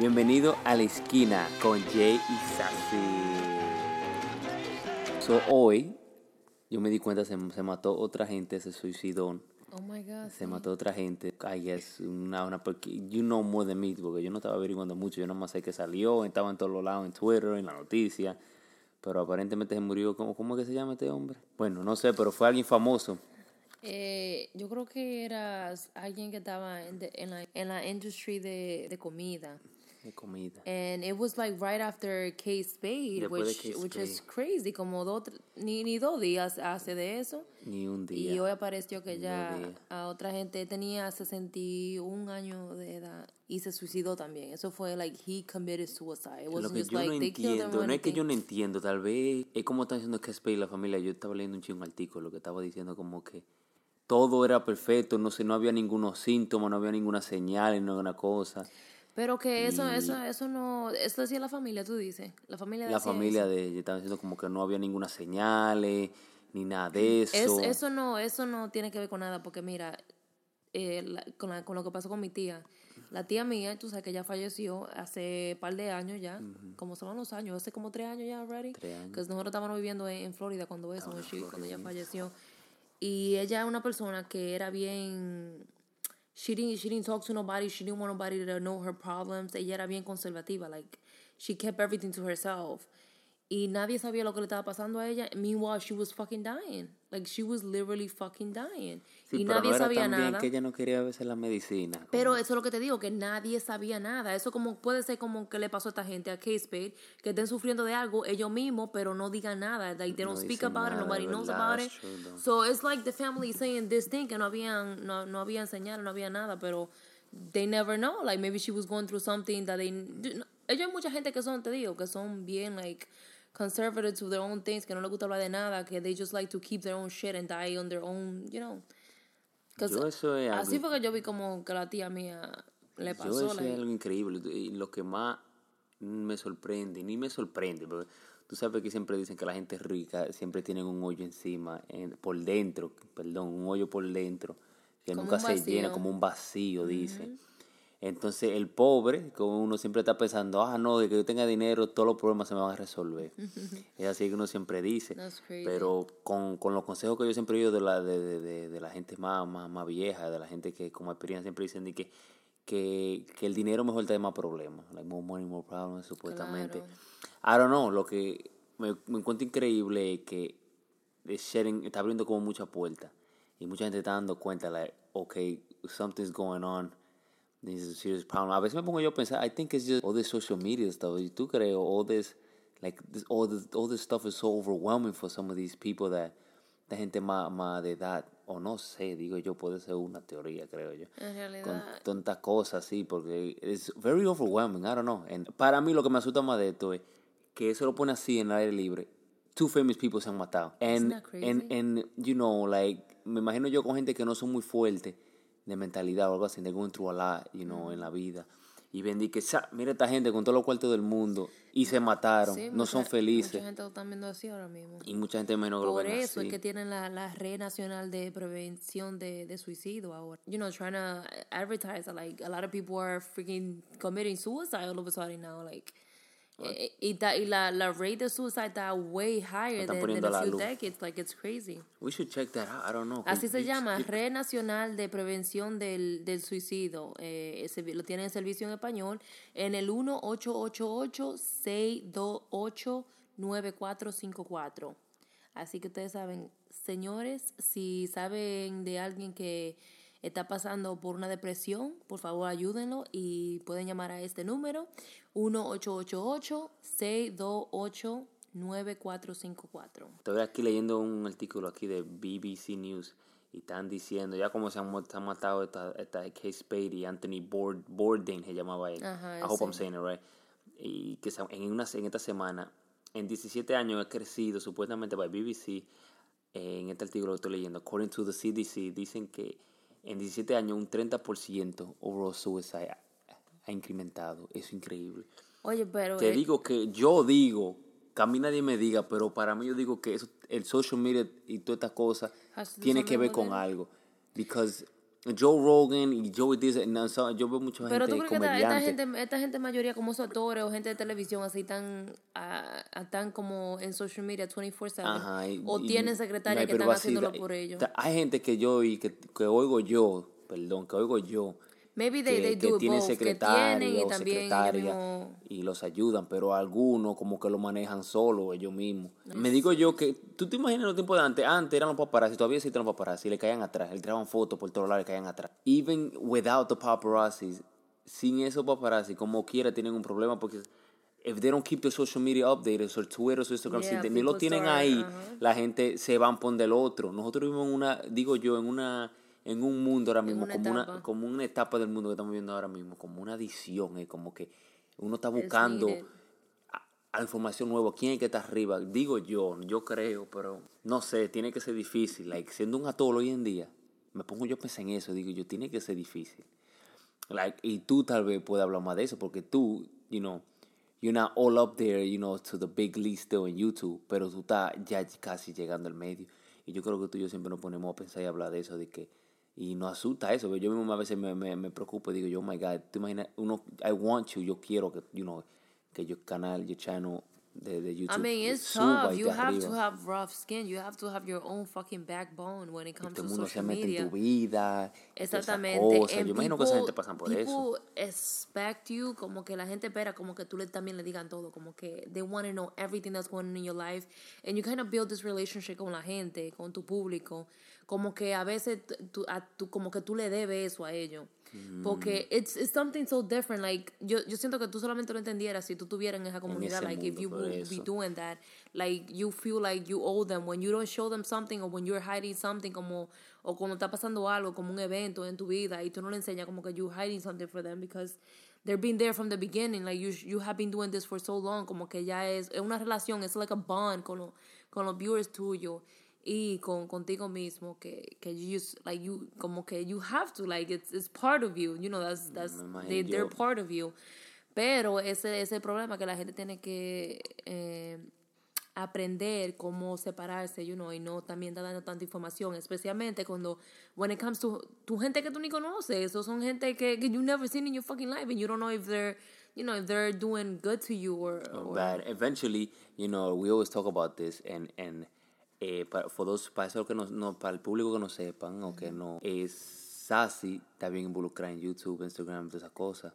Bienvenido a la esquina con Jay y Sassy. So, hoy yo me di cuenta se, se mató otra gente, se suicidó. Oh my God. Se mató otra gente. I guess una, una porque you know more than me porque yo no estaba averiguando mucho. Yo nomás sé que salió, estaba en todos los lados, en Twitter, en la noticia. Pero aparentemente se murió. ¿Cómo, cómo es que se llama este hombre? Bueno, no sé, pero fue alguien famoso. Eh, yo creo que era alguien que estaba en, de- en la, en la industry de, de comida. De comida. And it was like right after Kate Spade, Después which, which is Spade. crazy, como dos, ni, ni dos días hace de eso. Ni un día. Y hoy apareció que ya a otra gente tenía 61 años de edad y se suicidó también. Eso fue like he committed suicide. It Lo wasn't que just yo like no entiendo, no es que yo no entiendo, tal vez es como están diciendo que Space y la familia. Yo estaba leyendo un chingo artículo que estaba diciendo como que todo era perfecto, no sé, no había ningunos síntomas, no había ninguna señal, ninguna cosa. Pero que eso, eso, eso no, eso decía la familia, tú dices. La familia La decía familia eso. de ella estaba diciendo como que no había ninguna señales, ni nada de Es- eso. eso no, eso no tiene que ver con nada, porque mira, eh, la- con, la- con lo que pasó con mi tía. La tía mía, tú sabes que ella falleció hace par de años ya, como son los años, hace como tres años ya, already. Tres años. Que nosotros estábamos viviendo en, en Florida cuando eso, cuando ella falleció. Y ella es una persona que era bien she didn't she didn't talk to nobody. She didn't want nobody to know her problems. Ella era bien conservativa like she kept everything to herself y nadie sabía lo que le estaba pasando a ella meanwhile she was fucking dying like she was literally fucking dying Sí, y pero nadie no era sabía nada que ella no quería verse la medicina. como- pero eso es lo que te digo, que nadie sabía nada. Eso como puede ser como que le pasó a esta gente, a K-Spade, que estén sufriendo de algo ellos mismos, pero no digan nada. Like, they No don't speak dicen about it, nobody knows about it. true. So it's like the family saying this thing, que no habían, no, no habían señal, no había nada, pero they never know. Like, maybe she was going through something that they... Ellos hay mucha gente que son, te digo, que son bien, like, conservative to their own things, que no les gusta hablar de nada, que they just like to keep their own shit and die on their own, you know. Yo eso es Así algo- fue que yo vi como que la tía mía le Yo pasó. eso like- es algo increíble. Y lo que más me sorprende, ni me sorprende, porque tú sabes que siempre dicen que la gente rica siempre tienen un hoyo encima, en- por dentro, perdón, un hoyo por dentro, que Como nunca un se llena, como un vacío, dicen. Entonces el pobre, como uno siempre está pensando, ah, no, de que yo tenga dinero, todos los problemas se me van a resolver. es así que uno siempre dice. Pero con, con los consejos que yo siempre he oído de la, de, de, de, de la gente más, más, más vieja, de la gente que como experiencia siempre dicen de que, que, que el dinero mejor trae más problemas. Like more money, more problems, supuestamente. I don't know, lo que me, me encuentro increíble es que sharing está abriendo como muchas puertas. Y mucha gente está dando cuenta, like, okay, something's going on. This is a serious problem. A veces me pongo yo a pensar, I think it's just all this social media stuff. ¿Y tú crees? All this, like, this, all, this, all this stuff is so overwhelming for some of these people that, la gente más, más de edad, o no sé, digo yo, puede ser una teoría, creo yo. En realidad, Con tantas cosas, sí, porque it's very overwhelming, I don't know. And para mí lo que me asusta más de esto es que eso lo pone así en el aire libre. Two famous people se han matado. And, that crazy? and, and, you know, like, me imagino yo con gente que no son muy fuertes de mentalidad o algo así, de going through a lot, you know, en la vida. Y ven, di que, "Sa, mira esta gente con todos los cuartos del mundo y se mataron, sí, no mucha- son felices. Mucha gente lo viendo así ahora mismo. Y mucha gente menos lo Por eso así. es que tienen la, la red nacional de prevención de, de suicidio ahora. You know, trying to advertise, like, a lot of people are freaking committing suicide all of a sudden now, like... eh, Y, ta- y la, la rate de suicide está way higher than, than a few luz. decades, like, it's crazy. We should check that out, I don't know. Así se llama, Red Nacional de Prevención del, del Suicidio. Eh, ese- lo tiene en servicio en español en el 1-888-628-9454. Así que ustedes saben, señores, si saben de alguien que está pasando por una depresión, por favor ayúdenlo y pueden llamar a este número 1-888-628-9454. Estoy aquí leyendo un artículo aquí de BBC News y están diciendo, ya como se han, matado esta, esta Kate Spade y Anthony Bourd- Bourdain, se llamaba él. Ajá, I hope I'm saying it right. Y que en, una, en esta semana, en 17 años ha crecido supuestamente by BBC, en este artículo que estoy leyendo, according to the CDC, dicen que en 17 años un 30% overall suicide ha, ha incrementado. Eso es increíble. Oye, pero... Te eh, digo que yo digo, que a mí nadie me diga, pero para mí yo digo que eso, el social media y toda esta cosa Has to do tiene que ver con algo. Because Joe Rogan y Joey dice, no, so- yo veo mucha gente Pero tú crees que esta, esta comediante. gente, esta gente mayoría como esos actores o gente de televisión así tan, tan como en social media 24/7 Ajá, y- o y tienen secretarias que están haciéndolo por ellos. Hay gente que yo y que, que oigo yo, perdón, que oigo yo, Maybe they, que, they que do tienen both, que secretaria tienen y o también secretaria y los ayudan, pero algunos como que lo manejan solo ellos mismos. Me digo yo que, tú te imaginas los tiempos de antes, antes eran los paparazzi, todavía existen los paparazzi, le caían atrás, le tiraban fotos por todos lados, le caían atrás. Even without the paparazzi, sin esos paparazzi, como quiera tienen un problema porque if they don't keep the social media updated, o Twitter, o Instagram, Yeah, si ni lo tienen ahí, ajá. la gente se van por del otro. Nosotros vivimos en una, digo yo, en una en un mundo ahora mismo, una como una, como una etapa del mundo que estamos viviendo ahora mismo, como una adicción, es como que uno está buscando a, a información nueva, quién es que está arriba, digo yo, yo creo, pero no sé, tiene que ser difícil, like, siendo un atol hoy en día, me pongo yo a pensar en eso, digo yo, tiene que ser difícil. Like, y tú tal vez puedas hablar más de eso, porque tú, you know, you're not all up there, you know, to the big league still en YouTube, pero tú estás ya casi llegando al medio. Y yo creo que tú y yo siempre nos ponemos a pensar y hablar de eso, de que, y nos asusta eso, yo mismo a veces me, me, me preocupo y digo, yo, oh my God, tú imaginas, uno, I want you, yo quiero que, you know, que your canal, your channel de, de YouTube I mean, it's tough. You have arriba. to have rough skin. You have to have your own fucking backbone when it comes todo to mundo se social mete media. en tu vida, Exactamente. cosas. Yo imagino que esa gente pasan por eso. people expect you, como que la gente espera, como que tú le, también le digan todo, como que they want to know everything that's going on in your life. And you kind of build this relationship con la gente, con tu público, como que a veces tú, a- tú- como que tú le debes eso a ellos. Mm. Porque it's, it's something so different. Like, yo, yo siento que tú solamente lo entendieras si tú estuvieras en esa comunidad. ese like, if you would be doing that, like, you feel like you owe them. When you don't show them something or when you're hiding something, como, o cuando está pasando algo, como un evento en tu vida, y tú no le enseñas como que you're hiding something for them because they've been there from the beginning. Like, you, you have been doing this for so long, como que ya es, es una relación, es like a bond con, lo- con los viewers tuyos y con contigo mismo que que you just like you como que you have to like it's it's part of you you know that's that's they, they're part of you. Pero ese ese problema que la gente tiene que eh, aprender cómo separarse you know y no también está dando tanta información especialmente cuando when it comes to tu gente que tú ni conoces esos son gente que, que you never seen in your fucking life and you don't know if they're you know if they're doing good to you or, or But eventually, you know, we always talk about this and and eh, para, those, para eso que no, no, para el público que no sepan o que no es Sassy está bien involucrada en YouTube, Instagram, todas esas cosas.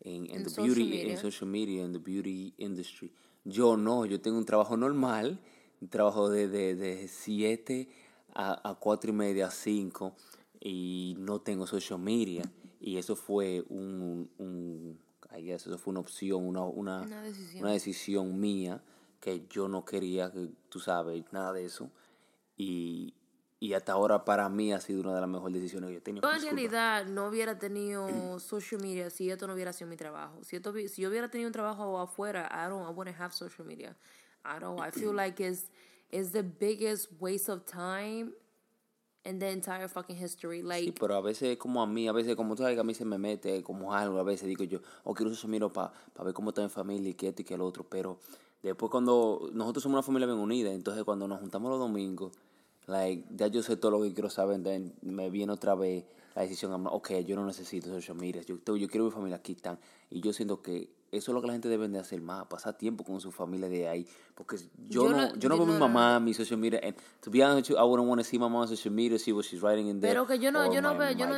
En, en En the social beauty, media. en social media, en the beauty industry. Yo no, yo tengo un trabajo normal, un trabajo de, de, de 7 a, a 4 y media, a 5, y no tengo social media. Y eso fue un, un I guess, eso fue una opción, una, una, Una decisión. una decisión mía que yo no quería, que tú sabes, nada de eso. Y, y hasta ahora para mí ha sido una de las mejores decisiones que yo he tenido. Yo en realidad no hubiera tenido social media si esto no hubiera sido mi trabajo. Si, esto, si yo hubiera tenido un trabajo afuera, I don't, I wouldn't have social media. I don't. I feel like it's, it's the biggest waste of time in the entire fucking history. Like, Sí, pero a veces como a mí, a veces como tú sabes que a mí se me mete como algo, a veces digo yo, o quiero eso miro para ver cómo está mi familia y que esto y que el otro, pero después cuando nosotros somos una familia bien unida, entonces cuando nos juntamos los domingos, like, ya yo sé todo lo que quiero saber, me viene otra vez la decisión, ok, yo no necesito social media, yo, yo quiero mi familia aquí están, y yo siento que eso es lo que la gente debe de hacer más, pasar tiempo con su familia de ahí, porque yo, Yo no, no- yo no veo a mi no- mamá, mi social media, and to be honest with you, I wouldn't want to see my mom on social media, see what she's writing in there. Pero que yo no, or yo no veo, yo no,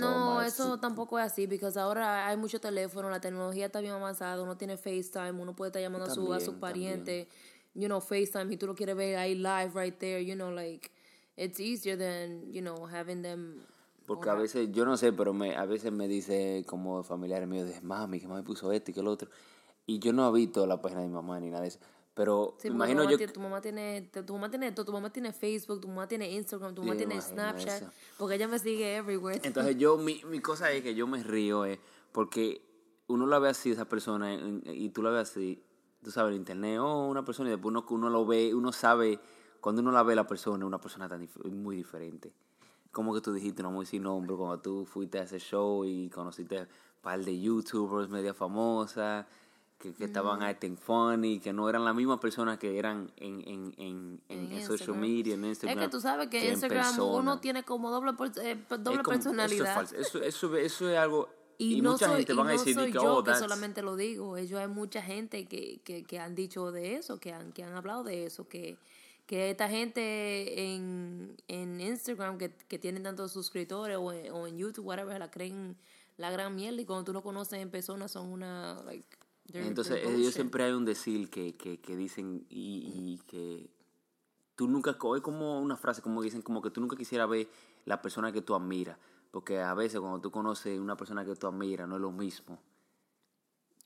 no, eso tampoco es así, porque ahora hay mucho teléfono, la tecnología está bien avanzada, uno tiene FaceTime, uno puede estar llamando a su, a su También, pariente, you know, FaceTime, y tú lo quieres ver ahí live right there, you know, like, it's easier than, you know, having them. Porque a veces, yo no sé, pero me, a veces me dice como familiares míos, de mami, que mami puso esto y que lo otro. Y yo no he visto la página de mi mamá ni nada de eso. Pero Sí, me porque imagino mamá yo... tiene, tu mamá tiene, tu mamá tiene esto, tu mamá tiene Facebook, tu mamá tiene Instagram, tu mamá tiene Snapchat, eso. porque ella me sigue everywhere. Entonces yo, mi, mi cosa es que yo me río, eh, porque uno la ve así, esa persona, y tú la ves así, tú sabes, en internet, oh, una persona, y después uno, uno lo ve, uno sabe, cuando uno la ve la persona, una persona tan dif- muy diferente. Como que tú dijiste, no a decir nombre, cuando tú fuiste a ese show y conociste un par de youtubers media famosas, que, que estaban acting funny, que no eran las mismas personas que eran en, en, en, en, en social media, en Instagram. Es que tú sabes que, en Instagram uno tiene como doble, eh, doble como- personalidad. Eso es. Eso, eso, eso es algo. Y, Y, no mucha soy, gente van a decir soy que, yo oh, que solamente lo digo. Ellos hay mucha gente que, que, que han dicho de eso, que han, que han hablado de eso, que, que esta gente en, en Instagram que, que tienen tantos suscriptores o en, o en YouTube, whatever, la creen la gran mierda y cuando tú lo conoces en persona son una, like, Entonces, ellos siempre hay un decir que, que, que dicen y, y que tú nunca, es como una frase, como dicen, como que tú nunca quisieras ver la persona que tú admiras. Porque a veces cuando tú conoces una persona que tú admiras, no es lo mismo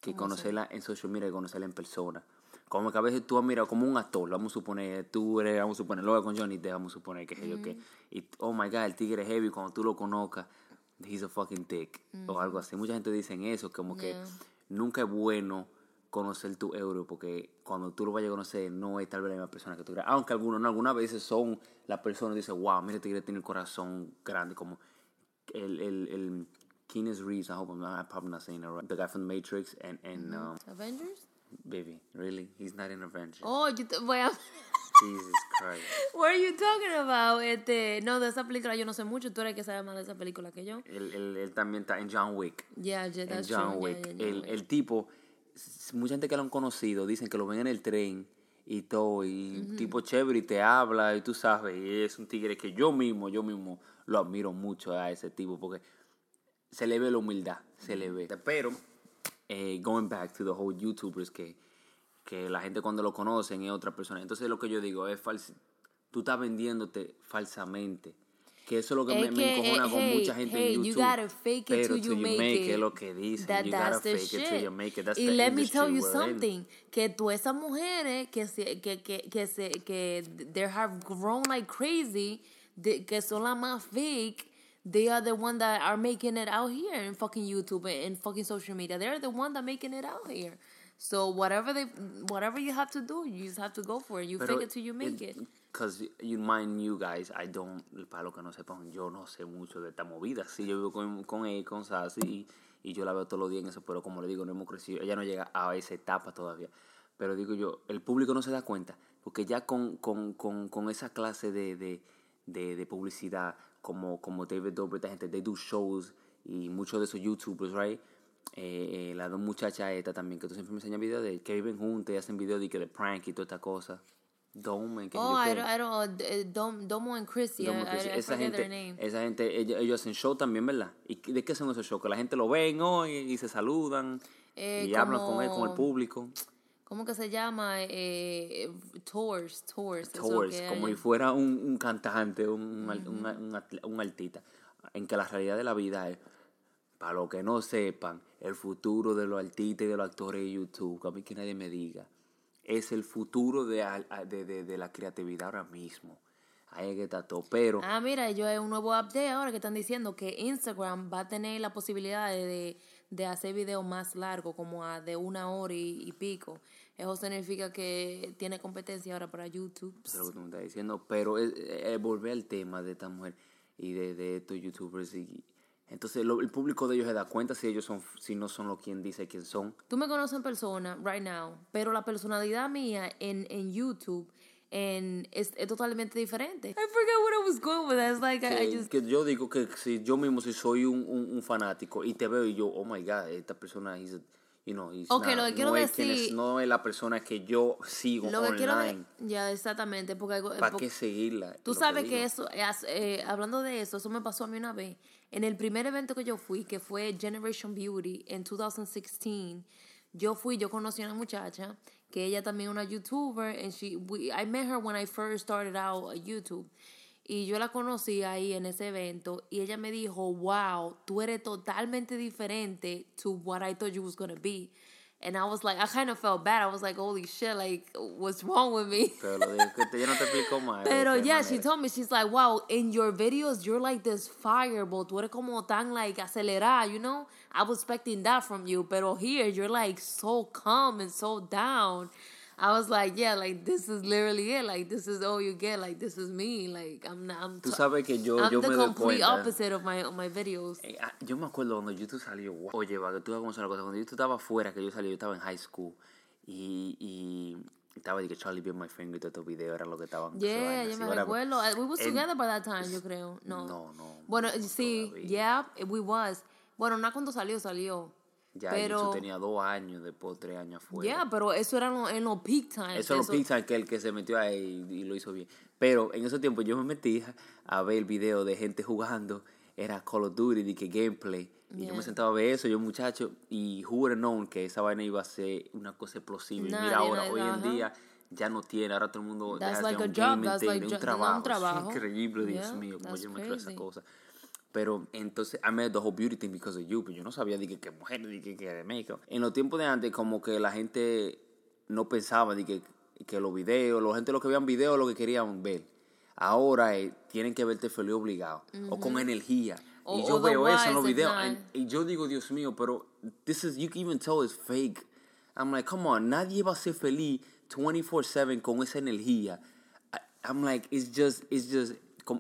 que conocerla en social media y conocerla en persona. Como que a veces tú admiras como un actor, vamos a suponer, tú eres, vamos a suponer, lo con Johnny Depp, vamos a suponer que sé yo que, y oh my god, el tigre es heavy, cuando tú lo conozcas, he's a fucking dick, o algo así. Mucha gente dicen eso, como que nunca es bueno conocer tu euro, porque cuando tú lo vayas a conocer, no es tal vez la misma persona que tú crees. Aunque algunos, no, algunas veces son las personas que dicen, wow, mira, este tigre tiene el corazón grande, como el, el, el Keanu Reeves, I hope I'm, not, I'm probably not saying it right, the guy from The Matrix, and, and um, Avengers? Baby, really? He's not in Avengers. Oh, yo te voy a... Jesus Christ. What are you talking about? Este, no, de esa película yo no sé mucho. Tú eres el que sabe más de esa película que yo. Él, él, él también está en John Wick. Yeah, yeah, En that's John true. Wick. Yeah, yeah, el, el tipo, mucha gente que lo han conocido dicen que lo ven en el tren y todo, y un tipo chévere y te habla, y tú sabes, y es un tigre que yo mismo, yo mismo lo admiro mucho a ese tipo, porque se le ve la humildad, se le ve. Pero, eh, going back to the whole YouTubers, que, que la gente cuando lo conocen es otra persona. Entonces lo que yo digo es falso. Tú estás vendiéndote falsamente. Que eso es lo que Es me, me encojona eh, con hey, mucha gente hey, en you YouTube. gotta fake it Pero till you make it. es lo que dicen. That, you that's gotta the fake it till shit. you make it. That's y the let me tell you we're in. something, que tú esas mujeres que se, que, que, que se, que they have grown like crazy, de- que son las más fake, they are the one that are making it out here in fucking YouTube and, fucking social media. They're the one that making it out here. So whatever they, whatever you have to do, you just have to go for it. You fake it till you make it. Because you mind you guys, I don't, para los que no sepan, yo no sé mucho de esta movida. Sí, yo vivo con, con él, con Sassy, y, y yo la veo todos los días en eso, pero como le digo, no hemos crecido. Ella no llega a esa etapa todavía. Pero digo yo, el público no se da cuenta, porque ya con, con, con, con esa clase de, de, de, de publicidad, como, como David Dobrik, esta gente, they do shows, y muchos de esos YouTubers, right? Eh, eh, las dos muchachas estas también, que tú siempre me enseñas videos de que viven juntas y hacen videos de que de prank y toda esta cosa. Dome, Oh, I don't, I don't, uh, Dom, Domo and Chrissy, Como I, que I, I esa gente, their name. esa gente ellos, ellos hacen show también, ¿verdad? ¿Y de qué son esos shows? Que la gente lo ven hoy y se saludan Eh, y hablan con él, con el público. ¿Cómo que se llama? Eh, tours, tours. eso Tours, que como si fuera un, un cantante, un, un, un, un artista. En que la realidad de la vida es, para los que no sepan, el futuro de los artistas y de los actores de YouTube, que a mí que nadie me diga, es el futuro de, de, de, de la creatividad ahora mismo. Ahí es que está todo. Pero Ah, mira, yo hay un nuevo update ahora que están diciendo que Instagram va a tener la posibilidad de, de hacer videos más largos, como a de una hora y, y pico. Eso significa que tiene competencia ahora para YouTube. Eso es lo que tú me estás diciendo. Pero es, es volver al tema de esta mujer y de, de estos youtubers. Y, entonces lo- el público de ellos se da cuenta si ellos son, si no son lo quien dice quién son. Tú me conoces en persona, right now, pero la personalidad mía en, en YouTube en, es, es totalmente diferente. I forget what I was going with. that. It's like, I, I Que, just... que yo digo que si yo mismo si soy un, un, un fanático y te veo y yo, oh my God, esta persona, a- you know, he's Ok, not- lo que quiero no, es quien es- decir- no es la persona que yo sigo Lo que quiero online. Ya, exactamente, porque... ¿Para porque- qué seguirla? Tú sabes digo. que eso, eh, eh, hablando de eso, eso me pasó a mí una vez. En el primer evento que yo fui, que fue Generation Beauty en 2016, yo fui, yo conocí a una muchacha que ella también es una YouTuber, and she, we, I met her when I first started out YouTube. Y yo la conocí ahí en ese evento y ella me dijo, wow, tú eres totalmente diferente to what I thought you was going to be. And I was like, I kind of felt bad. I was like, holy shit, like, what's wrong with me? Pero ella no te explicó más. Pero yeah, she told me, she's like, wow, in your videos, you're like this fireball. Tú eres como tan, like, acelerada, you know? I was expecting that from you. Pero here, you're like so calm and so down. I was like, yeah, like this is literally it. Like this is all you get. Like this is me. Like I'm not. I'm Tú sabes que yo, I'm yo the me complete opposite of my of my videos. Eh, ah, Yo me acuerdo cuando YouTube salió. wow. Oye, va, que tú vas a una cosa. Cuando YouTube estaba afuera, que yo salí, yo estaba en high school. Y, y estaba de que Charlie Be My Finger y todos estos videos eran lo que estaban. Yeah, yo me recuerdo. Uh, We was together by that time, yo creo. No. No, no. Bueno, sí, todavía. yeah, we was. Bueno, no cuando salió, salió. Ya pero, YouTube tenía dos años, después tres años afuera. yeah, pero eso era en los en los peak times. Eso es lo pizza que el que se metió ahí y lo hizo bien. Pero en ese tiempo yo me metí a ver el video de gente jugando. Era Call of Duty, de que gameplay. Y yo me sentaba a ver eso, yo muchacho. Y who would have known que esa vaina iba a ser una cosa explosiva. Mira ahora, hoy en día ya no tiene. Ahora todo el mundo That's hace like a un job, that's like jo- un trabajo. Es increíble, Dios Yeah, mío, como yo me creo esa cosa. Pero entonces, I met the whole beauty thing because of you. Pero yo no sabía de que, mujeres, de que, de México. En los tiempos de antes, como que la gente no pensaba de que, que los videos, la gente lo que veían videos lo que querían ver. Ahora eh, tienen que verte feliz obligado. O con energía. O- y yo veo eso en los videos. and- y yo digo, Dios mío, pero this is, you can even tell it's fake. I'm like, come on, nadie va a ser feliz 24-7 con esa energía. I- I'm like, it's just, it's just,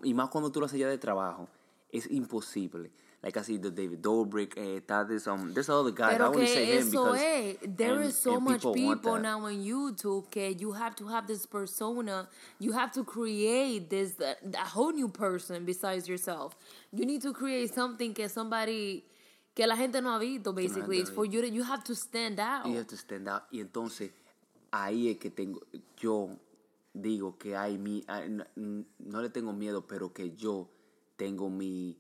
y más cuando tú lo haces ya de trabajo, es imposible. Like I see the David Dobrik, eh, this, um, there's other guy, I Pero only say que him eso because es. There and- is so much people that. now on YouTube que you have to have this persona. You have to create this uh, a whole new person besides yourself. You need to create something que somebody que la gente no ha visto. Basically, it's for you. To, you have to stand out. You have to stand out. Y entonces, ahí es que tengo, yo digo que hay mi, no le tengo miedo, pero que yo tengo mi,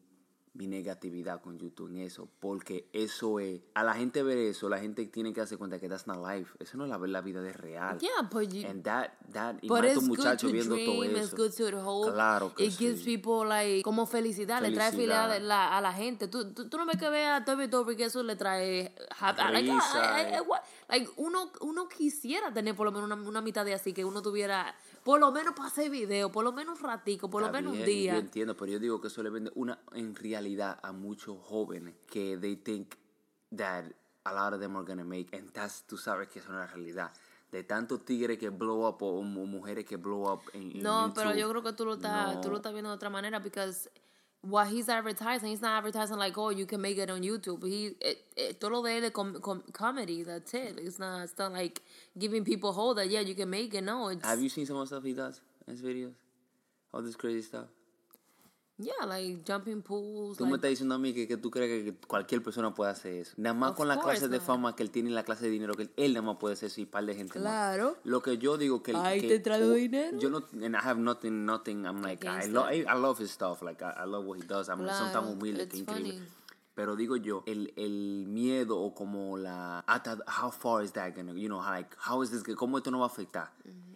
mi negatividad con YouTube en eso, porque eso es, a la gente ver eso, la gente tiene que darse cuenta que that's not life, eso no es la, la vida de real. Yeah, but you, And that, that, y But más it's muchachos viendo todo dream, it's eso. good to hope. Claro que It gives sí. people like como felicidad, le trae Felicidad. felicidad la- a la gente. Tú, tú, tú no ves que veas a Toby Dobrik que eso le trae happy, like, ah, eh, eh. like, uno, uno quisiera tener por lo menos una, una mitad de así, que uno tuviera, por lo menos para hacer video, por lo menos un ratico, por lo Está menos un bien, Yo día. entiendo, pero yo digo que eso le vende una en realidad a muchos jóvenes que they think that a lot of them are gonna make and that's tú sabes que eso no es la realidad. De tantos tigres que blow up o, mu- mujeres que blow up en, en No, pero YouTube, yo creo que tú lo estás, tú no. lo estás viendo de otra manera because what he's advertising, he's not advertising like, oh, you can make it on YouTube. He, it, it, todo lo de com, com- comedy, that's it. It's not, it's not like giving people hope that, yeah, you can make it. No, it's, Have you seen some of the stuff he does in his videos? All this crazy stuff. Yeah, like jumping pools. Tú me like, estás diciendo a mí que, que tú crees que cualquier persona puede hacer eso. Nada más Of con la clase de not. fama que él tiene y la clase de dinero que él, él nada más puede hacer eso y par de gente más. Claro. Lo que yo digo que... Ahí que te traigo dinero. Yo no... And I have nothing, nothing... I'm like... I, lo. I, I love his stuff. Like, I, I love what he does. I'm Claro, humildes, it's que increíble. funny. Pero digo yo, el, el miedo o como la... Hasta, how far is that gonna... You know, like, how is this... ¿Cómo esto no va a afectar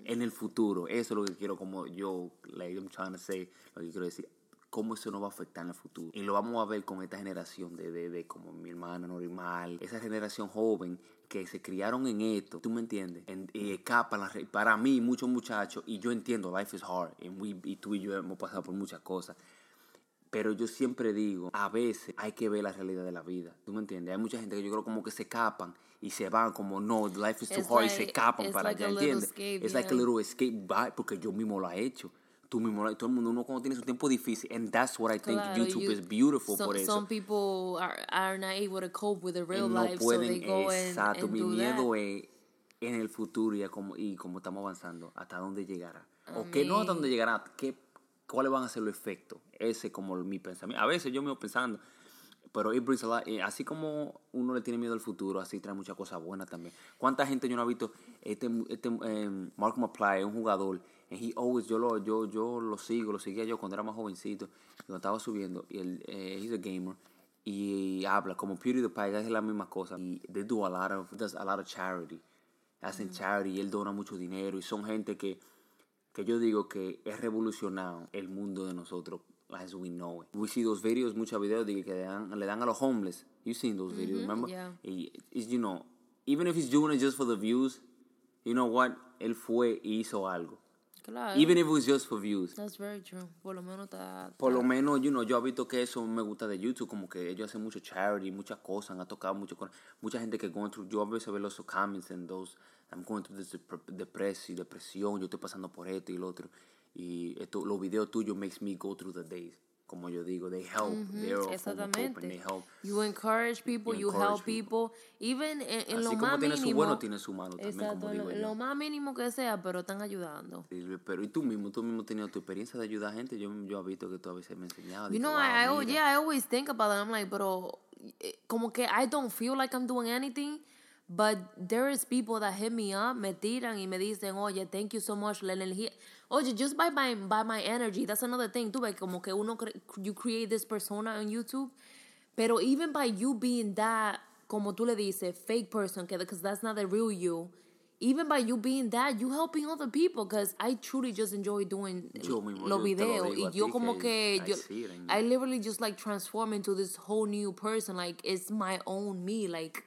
en el futuro? Eso es lo que quiero como yo... Like, I'm trying to say... Lo que quiero decir cómo eso no va a afectar en el futuro. Y lo vamos a ver con esta generación de, de, de como mi hermana normal, esa generación joven que se criaron en esto, ¿tú me entiendes? En- y escapan las para mí, muchos muchachos, y yo entiendo, life is hard, and we- y tú y yo hemos pasado por muchas cosas, pero yo siempre digo, a veces hay que ver la realidad de la vida, ¿tú me entiendes? Hay mucha gente que yo creo como que se escapan y se van como, no, life is too It's hard, y se escapan para like allá, ¿entiendes? escape, Es like a yeah. little escape, porque yo mismo lo he hecho. Tú mismo, todo el mundo, uno cuando tiene su tiempo difícil, and that's what I think Claro, YouTube you- is beautiful so- por eso. Some people are, are not able to cope with the real no life, pueden, so they go and, exacto, and mi do miedo that. es en el futuro y como, y como estamos avanzando, hasta dónde llegará. o que no hasta dónde llegará, qué, cuáles van a ser los efectos. Ese es como mi pensamiento. A veces yo me voy pensando, pero it brings a lot- eh, así como uno le tiene miedo al futuro, así trae muchas cosas buenas también. ¿Cuánta gente yo no he visto? Este, este eh, Mark McFly es un jugador, and he always, yo lo, yo, yo lo sigo, lo seguía yo cuando era más jovencito, cuando estaba subiendo, y él, eh, he's a gamer, y habla como PewDiePie, hace la misma cosa. Y they do a lot of, does a lot of charity. Hacen charity y él dona mucho dinero, y son gente que, que yo digo que es revolucionado el mundo de nosotros as we know it. We see those videos, muchos videos de que le dan, le dan a los homeless. You seen those videos, remember? yeah. Y, it's, you know, even if he's doing it just for the views, you know what? Él fue y hizo algo. Claro. Even if it was just for views. That's very true. Por lo menos está... Por lo menos, you know, yo he visto que eso me gusta de YouTube, como que ellos hacen mucho charity, muchas cosas, han tocado mucho con mucha gente que going through, yo a veces veo los comments en those, I'm going through this dep- depresión, depresión, yo estoy pasando por esto y lo otro, y esto, los videos tuyos makes me go through the days, como yo digo, they help, of hope and they Exactamente. help. You encourage people, You you, encourage help people, even en, en Así lo como más tiene su mínimo. bueno, tiene su malo también, Exacto, como lo, digo yo. lo más mínimo que sea, pero están ayudando. Sí, Pero y tú mismo, tú mismo teniendo tu experiencia de ayudar a gente, yo, yo he visto que tú a veces me enseñabas. You know, wow, I, I, yeah, I always think about it. I'm like, pero eh, como que I don't feel like I'm doing anything, but there is people that hit me up, me tiran y me dicen, oye, thank you so much, la energía. Oye, just by my, by my energy, that's another thing. Tú ves como que uno, cre- you create this persona on YouTube, pero even by you being that, como tú le dices, fake person, because that's not the real you, even by you being that, you helping other people, because I truly just enjoy doing Yo los lo videos. digo Y yo como que I yo, it. I literally just like transform into this whole new person. Like it's my own me. Like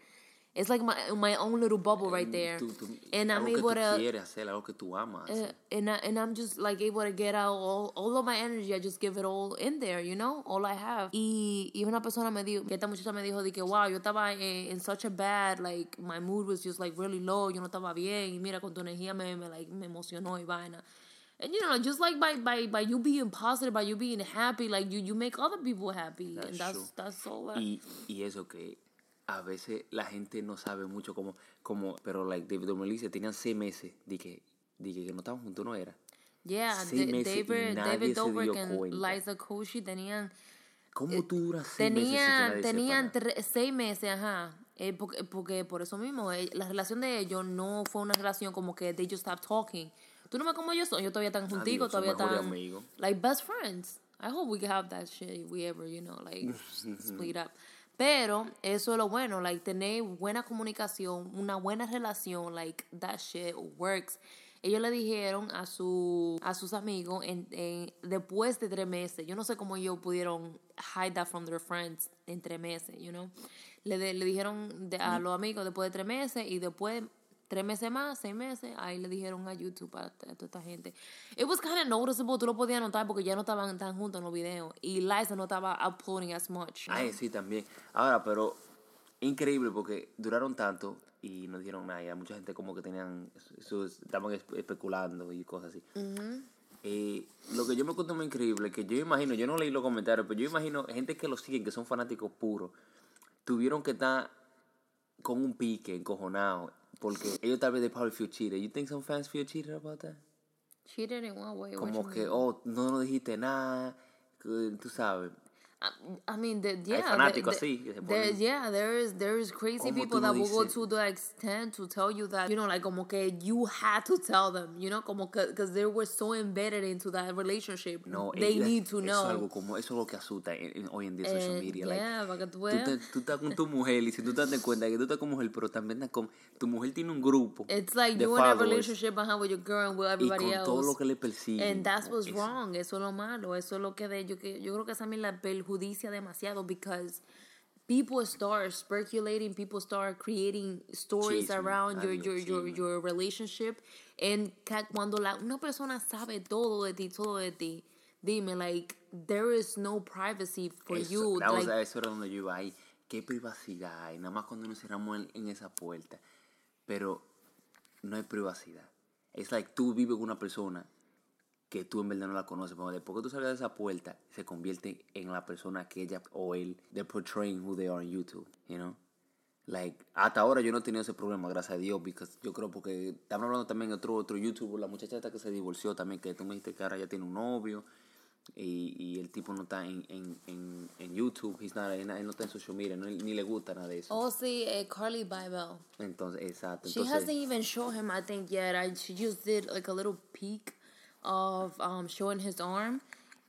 it's like my my own little bubble right there. Tú- tú- and I'm able to quieres hacer, algo que tú amas. uh, and I, and I'm just like able to get out all, all of my energy. I just give it all in there, you know, all I have. Y, y una persona me dijo, que esta muchacha me dijo de que wow, yo estaba en, in such a bad, like my mood was just like really low. Yo no estaba bien y mira con tu energía me, me like me emocionó y vaina. And you know, just like by by by you being positive, by you being happy, like you you make other people happy, That's and that's true. that's all. That, Y, y eso que a veces la gente no sabe mucho como, como pero like David y Melissa tenían seis meses de que, de que no estaban juntos, no era. yeah, seis meses y David nadie David se Dobrik cuenta. Liza Koshy tenían ¿Cómo tú duras seis meses Tenían, nadie tenían seis meses, ajá. Eh, porque, porque por eso mismo, eh, la relación de ellos no fue una relación como que they just stopped talking. Tú no ves cómo ellos son, ellos todavía están junticos, son todavía amigos. like best friends. I hope we can have that shit if we ever, you know, like split up. Pero eso es lo bueno, like tener buena comunicación, una buena relación, like that shit works. Ellos le dijeron a su a sus amigos en, en- después de tres meses. Yo no sé cómo ellos pudieron hide that from their friends en tres meses, you know. Le, de- le dijeron de- a los amigos después de tres meses y después tres meses más, seis meses, ahí le dijeron a YouTube a, a toda esta gente. It was kind of noticeable, tú lo podías notar porque ya no estaban tan juntos en los videos y Liza no estaba uploading as much. Ay, sí, también. Ahora, pero increíble porque duraron tanto y no dijeron nada. Y hay mucha gente como que tenían, sus, estaban espe- especulando y cosas así. Eh, lo que yo me encuentro muy increíble, que yo imagino, yo no leí los comentarios, pero yo imagino gente que lo siguen, que son fanáticos puros, tuvieron que estar con un pique, encojonado, porque ellos tal vez they probably feel cheated. You think some fans feel cheated about that? Cheated in one way. what Como que, mean? oh, no nos dijiste nada, tú sabes. I, mean, the, yeah, fanáticos the- así, se there- ponen- yeah, there is there is crazy ¿Cómo people tú that will go to the extent to tell you that you know, like como que you had to tell them, you know, como que because they were so embedded into that relationship, No, they ellas- need to Eso know. es algo como, eso es lo que asusta en- en- hoy en día social Eh, media. like, yeah, para que tú tú, veas. te- tú estás con tu mujer y si tú te das cuenta que tú estás con mujer, pero también estás con, tu mujer tiene un grupo It's like you in a relationship behind with your girl and with y everybody con else. todo lo que le persigue. And that's what's Es- wrong. Eso es lo malo. Eso es lo que de yo que yo creo que esa mí la perjudicia demasiado because people start speculating, people start creating stories Chisme, around your your your your relationship and cuando la una persona sabe todo de ti, todo de ti, dime like there is no privacy for Eso, you. that was- like, eso era donde yo iba ahí. ¿Qué privacidad hay? Nada más cuando nos cerramos en, en esa puerta. Pero no hay privacidad. Es like tú vives con una persona que tú en verdad no la conoces. Pero después que tú salgas de esa puerta, se convierte en la persona que ella o él, they're portraying who they are on YouTube, you know? Like, hasta ahora yo no he tenido ese problema, gracias a Dios, porque yo creo porque estamos hablando también de otro, otro YouTuber, la muchacha esta que se divorció también, que tú me dijiste que ahora ya tiene un novio y, y el tipo no está en, en, en, en YouTube, he's not- él no está en social media, no- ni le gusta nada de eso. oh sí, eh, Carly Bybel. Entonces, exacto. She Entonces, hasn't even shown him, I think, yet. I, she just did like a little peek of um, showing his arm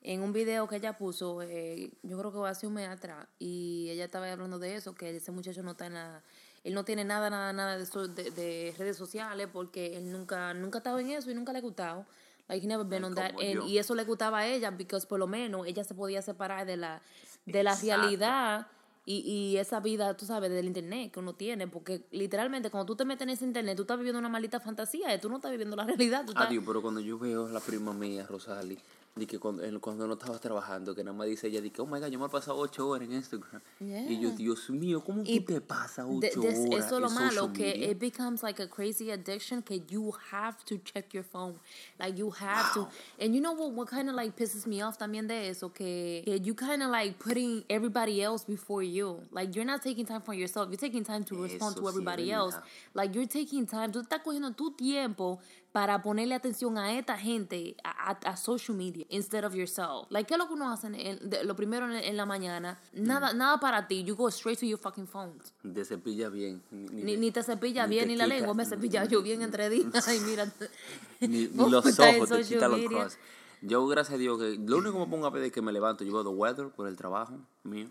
en un video que ella puso, eh, yo creo que va hace un mes atrás, y ella estaba hablando de eso, que ese muchacho no está en la, él no tiene nada, nada, nada de, eso, de, de redes sociales, porque él nunca, nunca ha estado en eso y nunca le ha gustado. Like, he never been Ay, on that. And- y eso le gustaba a ella, because por lo menos ella se podía separar de la, de la realidad y, y esa vida, tú sabes, del internet que uno tiene, porque literalmente cuando tú te metes en ese internet, tú estás viviendo una maldita fantasía, y tú no estás viviendo la realidad. Tú estás... Adiós, pero cuando yo veo a la prima mía, Rosali, de que cuando, cuando no estaba trabajando, que nada más dice ella, de que, oh my god, yo me he pasado ocho horas en Instagram. Y yo, Yeah. Dios mío, ¿cómo Y tú te pasas ocho horas eso es lo malo, que media? it becomes like a crazy addiction que you have to check your phone. Like you have to. And you know what, what kind of like pisses me off también de eso? Que, que you kind of like putting everybody else before you. Like you're not taking time for yourself. You're taking time to respond Eso to sí everybody verdad. else. Like you're taking time. Tú estás cogiendo tu tiempo para ponerle atención a esta gente, a, a- a social media, instead of yourself. Like, ¿qué es lo que uno hace en, de- lo primero en, en la mañana? Nada, Mm. nada para ti. You go straight to your fucking phones. Te cepilla bien. Ni, Ni, ni te cepilla ni bien te ni la quita- lengua, me cepilla yo bien entre días. Ay, mira. ni, los ojos, te quita los cross. Yo, gracias a Dios, que lo único que me pongo a ver es que me levanto, yo veo The Weather por el trabajo mío.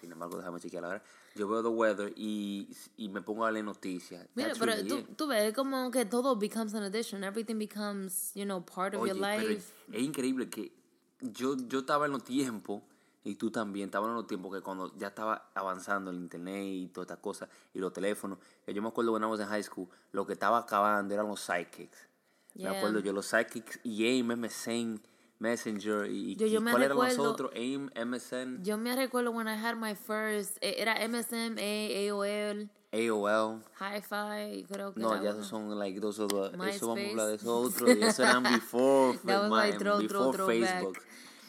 Sin embargo, déjame chequear la hora. Yo veo The Weather y, y me pongo a leer noticias. Mira, That's pero really tú, it. tú ves como que todo becomes an addiction. Everything becomes, you know, part of Oye, your pero life. es increíble que yo, yo estaba en los tiempos, y tú también, estabas en los tiempos que cuando ya estaba avanzando el internet y todas estas cosas, y los teléfonos, yo me acuerdo cuando estábamos en high school, lo que estaba acabando eran los sidekicks. Yeah. Me acuerdo yo, los sidekicks y MSN, Messenger, y, Yo- yo ¿cuál eran los recuerdo- otros? AIM, MSN, Yo me recuerdo when I had my first, eh, era MSN, A- AOL, AOL. Hi-Fi, creo que No, ya esos son like those other, eso vamos a hablar de eso otro, y eso eran before, my- like throw, before throw. Facebook.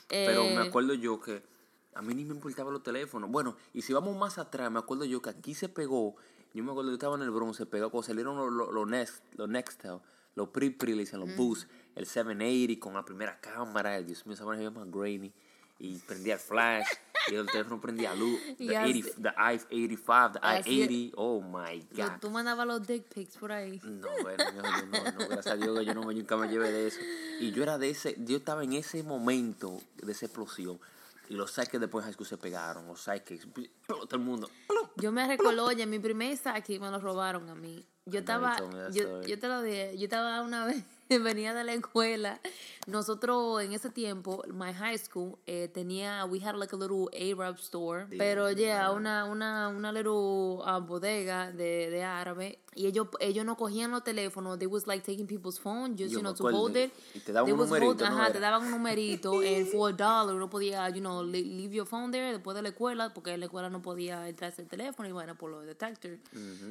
Pero me Eh, acuerdo yo que a mí ni me importaban los teléfonos. Bueno, y si vamos más atrás, me acuerdo yo que aquí se pegó. Yo me acuerdo que estaba en el Bronx, se pegó cuando salieron los, los, los Next, los Nextel, los dicen, los Mm. Boost, el 780 con la primera cámara, Dios mío, esa se llama grainy. Y prendía el flash, y el teléfono prendía luz. The, Y así- 80, the i85, the Así es. i80, oh my God. tú mandabas los dick pics por ahí. No, bueno, yo, no, no, gracias a Dios que yo no, me- nunca me llevé de eso. Y yo era de ese, yo estaba en ese momento de esa explosión. Y los sidekicks después de high school se pegaron, los sidekicks, todo el mundo. Yo me recuerdo, oye, mi primer saque me lo robaron a mí. Yo estaba, yo, yo te lo dije, yo estaba una vez, venía de la escuela. Nosotros en ese tiempo, my high school, eh, tenía, we had like a little Arab store. Pero yeah, una, una, una little uh, bodega de, de árabe. Y ellos, ellos no cogían los teléfonos, they was like taking people's phone just, Yo you know, to hold it. y te daban They un numerito, ¿no ajá, era? te daban un numerito, and for a dollar uno podía, you know, le- leave your phone there después de la escuela, porque en la escuela no podía entrarse el teléfono y bueno, por los detectors.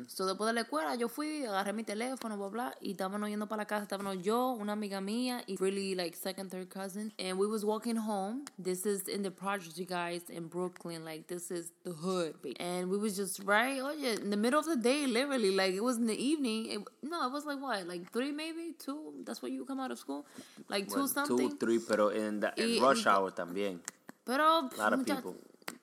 So, después de la escuela yo fui, agarré mi teléfono, bla, bla, y estábamos yendo para la casa, estábamos yo, una amiga mía, y really like second, third cousin, and we was walking home. This is in the project, you guys, in Brooklyn, like this is the hood. And we was just right, oh yeah, in the middle of the day, literally, like it was in the evening. It, no, it was like what, like three maybe, two. That's when you come out of school, like two Bueno, something. two, three, pero in, the, Y- rush hour también. Pero, lot of people.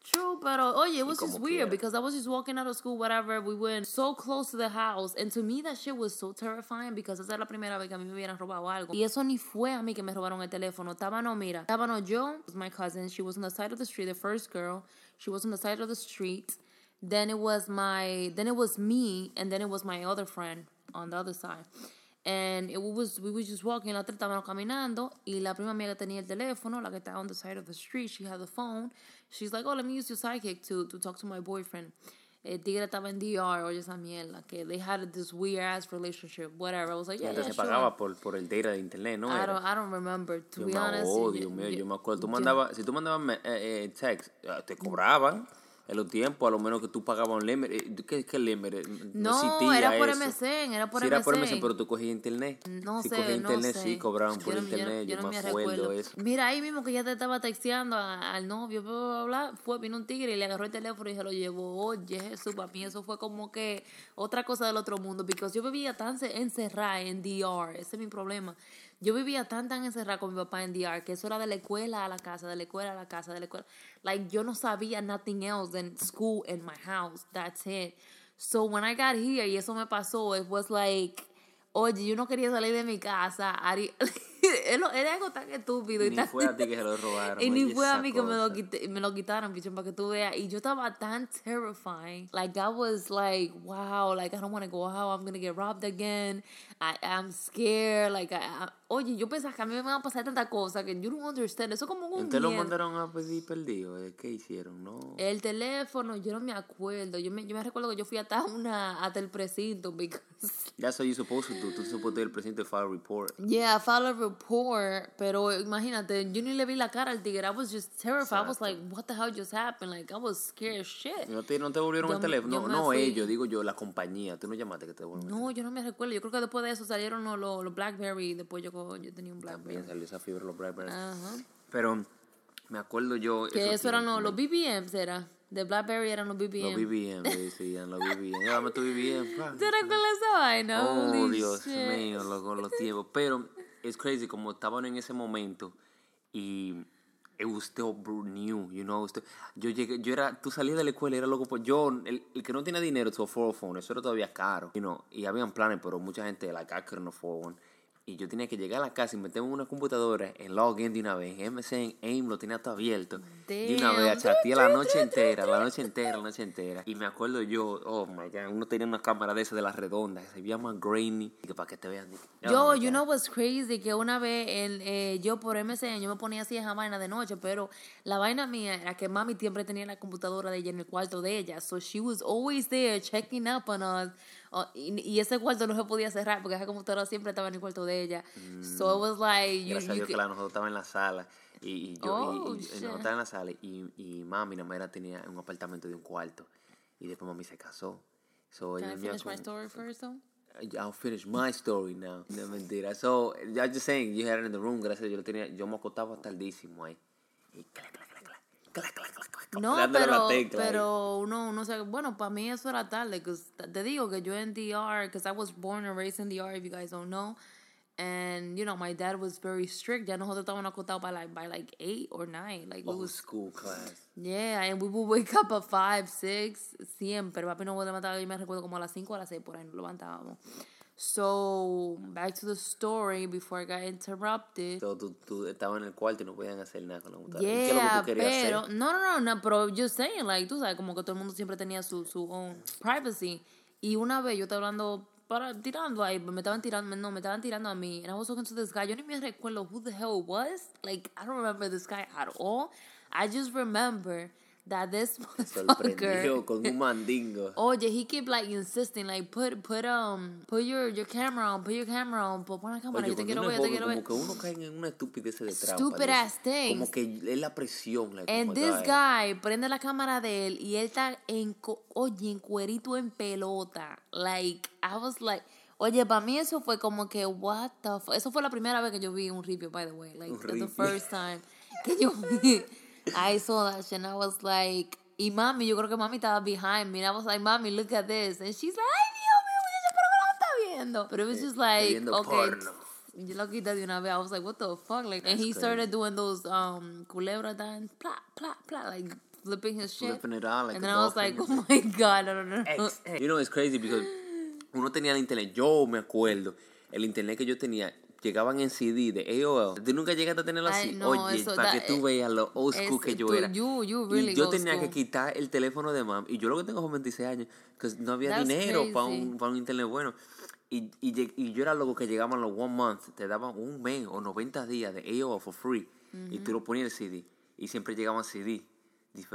True, pero oye, it was just weird quiera. because I was just walking out of school, whatever. We went so close to the house, and to me that shit was so terrifying because esa es la primera vez que a mí me hubieran robado algo. Y eso ni fue a mí que me robaron el teléfono. Estábamos, mira, estábamos yo, was my cousin. She was on the side of the street, the first girl. She was on the side of the street. Then it was my, then it was me, and then it was my other friend on the other side. And it was, we was just walking, la otra estábamos caminando, y la prima mía que tenía el teléfono, la que estaba on the side of the street, she had the phone. She's like, oh, let me use your sidekick to, to talk to my boyfriend. El tigre estaba en DR, oye esa mierda, que they had this weird ass relationship, whatever. I was like, yeah, Entonces yeah, se sure. pagaba por, por el data de internet, ¿no? I don't, I don't remember, to Yo be me- honest. oh, Dios mío, yo- yo me acuerdo. Tú mandabas, si tú mandabas eh, eh, text, eh, te cobraban en los tiempos, a lo menos que tú pagabas un límite. Eh, ¿Qué, qué límite? No, existía era por. MSN, era por sí, era por MSN. MSN, pero tú cogías internet. No si sé, cogías no internet, sé. sí, cobraban por Yo no- yo no- internet. Yo, yo no me acuerdo eso. Mira, ahí mismo que ya te estaba texteando a- al novio, bla, bla, bla, fue, vino un tigre y le agarró el teléfono y se lo llevó. Oye, Jesús, para mí eso fue como que otra cosa del otro mundo, porque yo vivía tan ce- encerrada en DR, ese es mi problema. Yo vivía tan, tan encerrada con mi papá en DR, que eso era de la escuela a la casa, de la escuela a la casa, de la escuela. Like, yo no sabía nothing else than school and my house. That's it. So, when I got here y eso me pasó, it was like, oye, yo no quería salir de mi casa. es algo tan estúpido. Ni y tan, fue a ti que se lo robaron. Y ni fue a mí que me lo, cosa. quité- me lo quitaron, bicho, para que tú veas. Y yo estaba tan terrifying. Like, I was like, wow, like, I don't want to go out. I'm going to get robbed again. I, I'm scared. Like, I, I- oye, yo pensaba que a mí me van a pasar tantas cosas que you don't understand. Eso es como un ¿Usted lo mandaron a pedir perdido? ¿eh? ¿Qué hicieron? No. El teléfono, yo no me acuerdo. Yo me, yo me recuerdo que yo fui hasta una hasta el precinto because That's what you supposed to do. Tú supposed to ir al presidente file a report. yeah, I filed report, pero imagínate, yo ni le vi la cara al tigre. I was just terrified. I was Exacto. like, what the hell just happened? Like I was scared as shit. ¿No te, no te volvieron Yo el teléfono? No, no ellos, digo yo, la compañía. Tú no llamaste que te devuelvan. No, yo no me recuerdo. Yo creo que después de eso salieron los, los, los Blackberry después yo, yo tenía un Blackberry. También salió esa fiebre los Blackberry. Ajá. Pero me acuerdo yo. Que esos eso eran los, los BBMs, era. De Blackberry eran los BBM. Los BBM, le decían, los BBM. Llámame tu BBM. ¿Te recuerdas esa vaina? Oh, Holy Dios shit. mío, loco, los tiempos. Pero es crazy como estaban en ese momento y it was still new, you know. yo llegué, yo era, tú salías de la escuela y era loco, pues yo, el, que no tenía dinero, afford a phone, eso era todavía caro, you know. Y habían planes, pero mucha gente, like, I couldn't afford one. Y yo tenía que llegar a la casa y meterme en una computadora en login de una vez. MSN, AIM lo tenía todo abierto. De una vez, Damn. chatear la noche entera, la noche entera, la noche entera. Y me acuerdo yo, oh my god, uno tenía una cámara de esas de las redondas, que se más grainy, que para que te vean. Yo, Oh, my you know what's crazy, que una vez el, eh, yo por MSN, yo me ponía así esa vaina de noche, pero la vaina mía era que mami siempre tenía la computadora de ella en el cuarto de ella, so she was always there checking up on us, Oh, y, y ese cuarto no se podía cerrar porque esa computadora siempre estaba en el cuarto de ella, so it was like, you, Gracias a you Dios que la nosotros estaba en la sala. Y, y yo, Oh, y, nosotros estaba en la sala y, y mami, nada más era, tenía un apartamento de un cuarto. Y después mami se casó. So, Can I finish my con- story first though? I'll finish my story now. No mentira. So, I'm just saying, you had it in the room, gracias a yo lo tenía, yo me acostaba tardísimo ahí. Y clac, No, pero, tecla pero uno, uno se, bueno, para mí eso era tarde, te digo que yo en DR, because I was born and raised in DR, if you guys don't know, and, you know, my dad was very strict, ya nosotros estábamos acostados by like, by like eight or nine, like, it Old was, school class. yeah, and we would wake up at five, six, siempre, papi no levantaba, yo me recuerdo como a las cinco o a las seis por ahí nos levantábamos. So, back to the story before I got interrupted. So, tú, tú estabas en el cuarto y no podían hacer nada con la computadora. ¿Y qué es lo que Yeah, tú querías pero hacer? no, no, no, no, pero yo saying, like, tú sabes, como que todo el mundo siempre tenía su, su own privacy. Y una vez yo estaba hablando, para, tirando ahí, me estaban tirando, no, me estaban tirando a mí. And I was talking to this guy, yo ni me recuerdo who the hell it was. Like, I don't remember this guy at all. I just remember that this motherfucker... Con un mandingo. Oye, he keep like insisting, like put put um put your your camera on, put your camera on, put pon la cámara, yo te quiero ver, yo te quiero como ver. que uno cae en una estupidez de trampa. Stupid de- ass things. Como que es la presión. Like, And oh this guy prende la cámara de él y él está en, oye, en cuerito en pelota. Like, I was like, oye, para mí eso fue como que, what the fuck. Eso fue la primera vez que yo vi un review, by the way. Like, the first time que yo vi. I saw that shit and I was like, y mami, yo creo que mami estaba behind me. And I was like, mami, look at this. And she's like, ay, Dios mío, muchacha, pero no lo está viendo. But it was just like, okay. porno. Yo lo quité de una vez. I was like, what the fuck? Like, and he crazy. started doing those um culebra dance, plop, plop, plop, like flipping his shit. Flipping it out like and then I was like, oh my god, I don't know. Ex- You know, it's crazy because uno tenía el internet. Yo me acuerdo, el internet que yo tenía llegaban en CD de AOL. ¿Tú nunca llegaste a tenerlo Ay, así? no, Oye, eso, para that- que tú veas lo old school es- que yo tú- era. you- you really y yo tenía que school. quitar el teléfono de mam. Y yo lo que tengo son 26 años, que no había That's dinero para un, para un internet bueno. Y, y, y yo era loco que llegaban los one month, te daban un mes o 90 días de AOL for free. Y tú lo ponías el CD. Y siempre llegaban CD.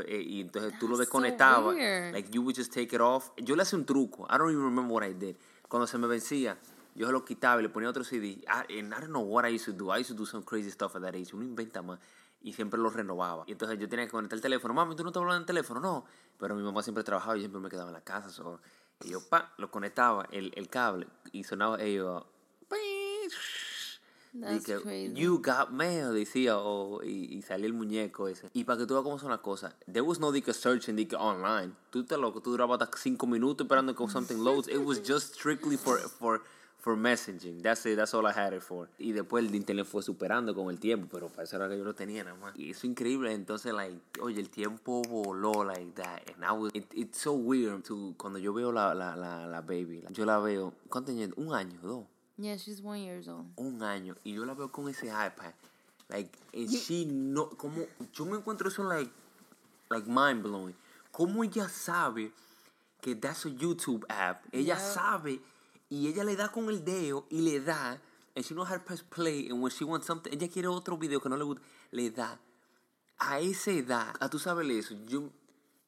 Eh, Y entonces tú lo That's so desconectabas. weird. like you would just take it off. Yo le hacía un truco. I don't even remember what I did. Cuando se me vencía, yo lo quitaba y le ponía otro CD. I, and I don't know what I used to do. I used to do some crazy stuff at that age. Uno inventa más. Y siempre lo renovaba. Y entonces yo tenía que conectar el teléfono. Mami, ¿tú no te hablas en el teléfono? No. Pero mi mamá siempre trabajaba y siempre me quedaba en la casa. so- Y yo, pa, lo conectaba, el, el cable. Y sonaba ellos. Dice, crazy. You got mail, decía, o, y, y salía el muñeco ese. Y para que tú veas cómo son las cosas, there was no dique search and dique online. Tú te loco, tú durabas hasta cinco minutos esperando que something loads. It was just strictly for, for, for messaging. That's it, that's all I had it for. Y después el internet fue superando con el tiempo, pero para eso era que yo lo tenía nada más. Y eso es increíble, entonces, like, oye, el tiempo voló like that. And I was, it, it's so weird to, cuando yo veo la, la, la, la baby, yo la veo, ¿cuánto años? Un año, dos. Yeah, she's one years old. Un año. Y yo la veo con ese iPad. Like, and she no, como, yo me encuentro eso like, like mind blowing. ¿Cómo ella sabe que that's a YouTube app? Ella Yeah. sabe y ella le da con el dedo y le da. And she knows how to press play. And when she wants something, ella quiere otro video que no le gusta, le da. A esa edad, a tú sabes eso, yo,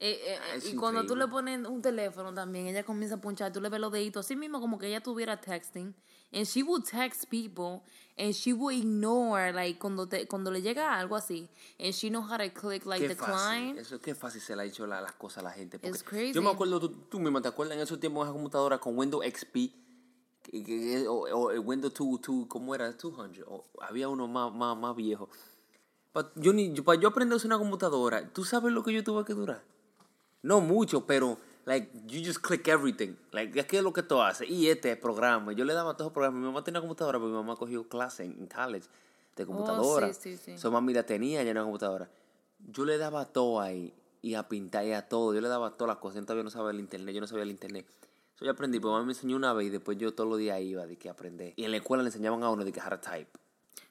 Eh, eh, Ah, es y cuando tú le increíble. pones un teléfono también, ella comienza a punchar, tú le ves los deditos, así mismo como que ella estuviera texting. And she will text people and she will ignore, like, cuando, te, cuando le llega algo así. And she knows how to click, like, qué fácil. decline. Eso qué fácil se le ha hecho la- las cosas a la gente. porque It's crazy. Yo me acuerdo, tú, tú misma te acuerdas en esos tiempos esa computadora con Windows XP o, o el Windows 2, 2, ¿cómo era? 200. O había uno más, más, más viejo. Pa- yo para yo aprender a usar una computadora, ¿tú sabes lo que yo tuve que durar? No mucho, pero like you just click everything. Like es que es lo que tú haces. Y este programa, yo le daba todos los programas. Mi mamá tenía computadora porque mi mamá cogió clase en, en college de computadora. Oh, sí, sí, sí. So mami la tenía ya en una computadora. Yo le daba todo ahí y a pintar y a todo. Yo le daba todas las cosas. Yo todavía no sabía el internet, yo no sabía el internet. So yo aprendí, pero mamá me enseñó una vez y después yo todos los días iba de que aprender. Y en la escuela le enseñaban a uno de que to type.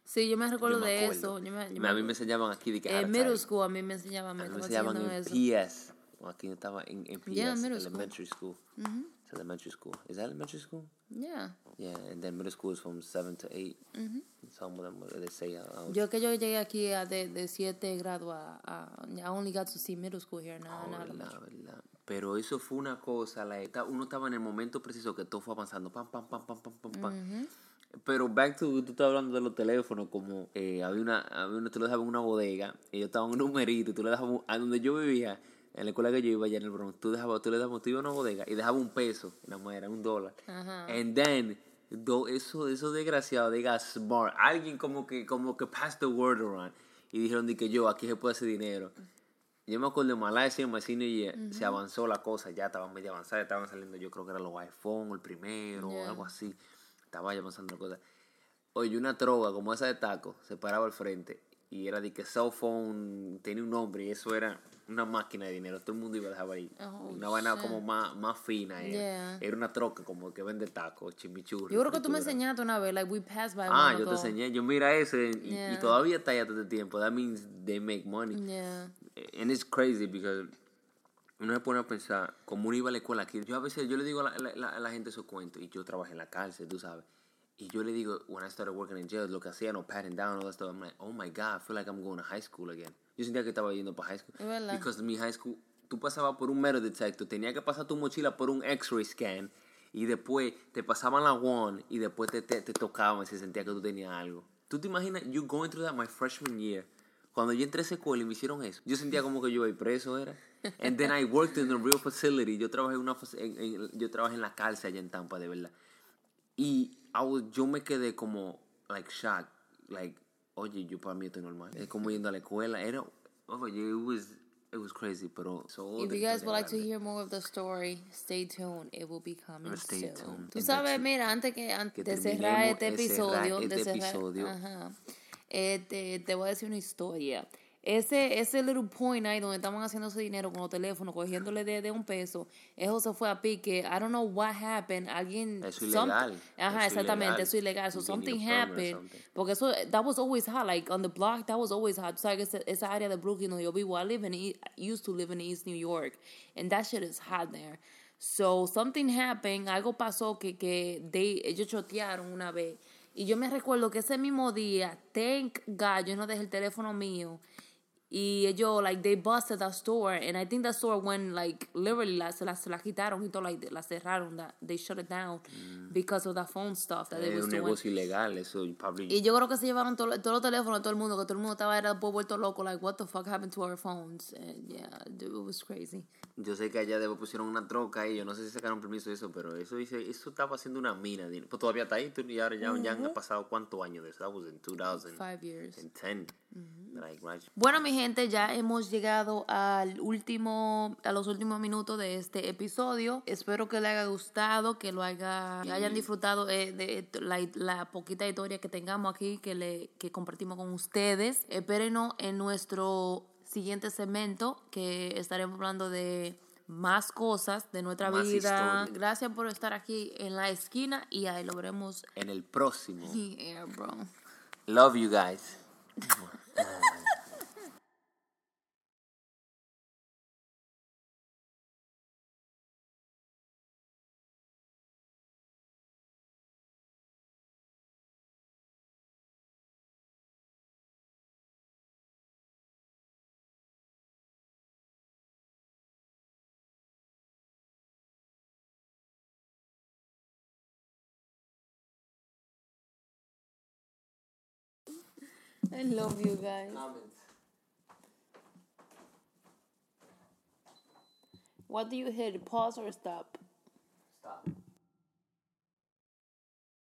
Sí, yo me recuerdo me de acuerdo. eso. Yo me, yo a mí me enseñaban aquí de que en to middle school a mí me enseñaban, me A mí me enseñaban en eso. PS. Well, aquí yo estaba en, en PS, Yeah, middle school. elementary school. It's elementary school. Is that elementary school? Yeah. Yeah, and then middle school is from 7 to 8. Some of them, they say, uh, Yo que yo llegué aquí a de, de siete grado a, a, I only got to see middle school here, nada, oh, nada. verdad, verdad. Pero eso fue una cosa, la, uno estaba en el momento preciso que todo fue avanzando, pam, pam, pam, pam, pam, pam, pam. Pero back to, tú estabas hablando de los teléfonos, como eh, había una, había una, tú le dejabas en una bodega, y yo estaba en un numerito, y tú le dejabas, a donde yo vivía, en la escuela que yo iba allá en el Bronx, tú, dejabas, tú le dabas, tú ibas a una bodega y dejabas un peso, nada más era un dólar. And then, do, eso, eso desgraciado, diga smart, alguien como que, como que passed the word around, y dijeron de que yo, aquí se puede hacer dinero. Yo me acuerdo de Malasia, en my senior year, se avanzó la cosa, ya estaba medio avanzada, estaban saliendo, yo creo que eran los iPhone, el primero, o algo así. Estaba ya avanzando la cosa. Oye, una droga como esa de taco se paraba al frente y era de que cell phone tenía un nombre y eso era una máquina de dinero. Todo el mundo iba a dejar ahí. Oh, una vaina shit. como más, más fina. Era. Yeah. era una troca como que vende tacos, chimichurri. Yo creo que tú me enseñaste una vez, like we passed by Ah, yo te enseñé. Yo mira ese y, y todavía está allá todo el tiempo. That means they make money. Yeah. And it's crazy because uno se pone a pensar, como uno iba a la escuela aquí, yo a veces, yo le digo a la, la- la- a la gente esos cuentos, y yo trabajé en la cárcel, tú sabes, y yo le digo, when I started working in jail, lo que hacía, no, patting down, all that stuff, I'm like, oh my God, I feel like I'm going to high school again. Yo sentía que estaba yendo para high school. Verdad. Because mi high school, tú pasabas por un metal detector, tenía que pasar tu mochila por un x-ray scan, y después te pasaban la one, y después te, te, te tocaban y se sentía que tú tenías algo. ¿Tú te imaginas, you going through that my freshman year? Cuando yo entré a esa escuela y me hicieron eso, yo sentía como que yo iba preso, era. And then I worked in a real facility. Yo trabajé en una en, en- yo trabajé en la cárcel allá en Tampa, de verdad. Y I was- yo me quedé como, like, shocked. Like, oye, yo para mí esto es normal. Es como yendo a la escuela. Era, oye, it was, it was crazy, pero... so If you guys would like to hear more of the story, stay tuned. It will be coming Stay soon. tuned. Tú sabes, mira, antes que antes Que de cerrar este cerrar episodio, de este cerrar, episodio. ajá, eh, te, te voy a decir una historia. Ese, ese little point ahí donde estaban haciendo ese dinero con los teléfonos, cogiéndole de, de un peso, eso se fue a pique. I don't know what happened. Alguien. Eso ilegal. Ajá, Eso exactamente, ilegal. eso es ilegal. So something happened. something. Porque eso, that was always hot. Like on the block, that was always hot. Tú sabes que esa, esa área de Brooklyn, donde yo vivo, I live in, E- used to live in East New York. And that shit is hot there. So something happened, algo pasó que, que they, ellos chotearon una vez. Y yo me recuerdo que ese mismo día, thank God, yo no dejé el teléfono mío. Y ellos, like, they busted that store. And I think that store went, like, literally, la, se, la, se la quitaron y todo, like, la cerraron. That, they shut it down because of that phone stuff that they Es was un doing. negocio ilegal, eso probably... Y yo creo que se llevaron todo- todos los teléfonos de todo el mundo, que todo el mundo estaba era vuelto loco, like, what the fuck happened to our phones? And yeah, it was crazy. Yo sé que allá después pusieron una troca ahí, yo no sé si sacaron permiso de eso, pero eso dice, eso estaba haciendo una mina. de- Pues todavía está ahí, tú- y ahora ya, ya han pasado cuántos años de eso. That was in 2010. Five years. Like, right. Bueno, mi gente, ya hemos llegado al último, a los últimos minutos de este episodio. Espero que les haya gustado, que lo haya, que hayan disfrutado eh, de, la, la poquita historia que tengamos aquí, que le, que compartimos con ustedes. Espérenos en nuestro siguiente segmento, que estaremos hablando de más cosas de nuestra Más vida. historia. Gracias por estar aquí en la esquina y ahí lo veremos. En el próximo. Yeah, bro. Love you guys. I love you guys. Comments. What do you hit? Pause or stop? Stop.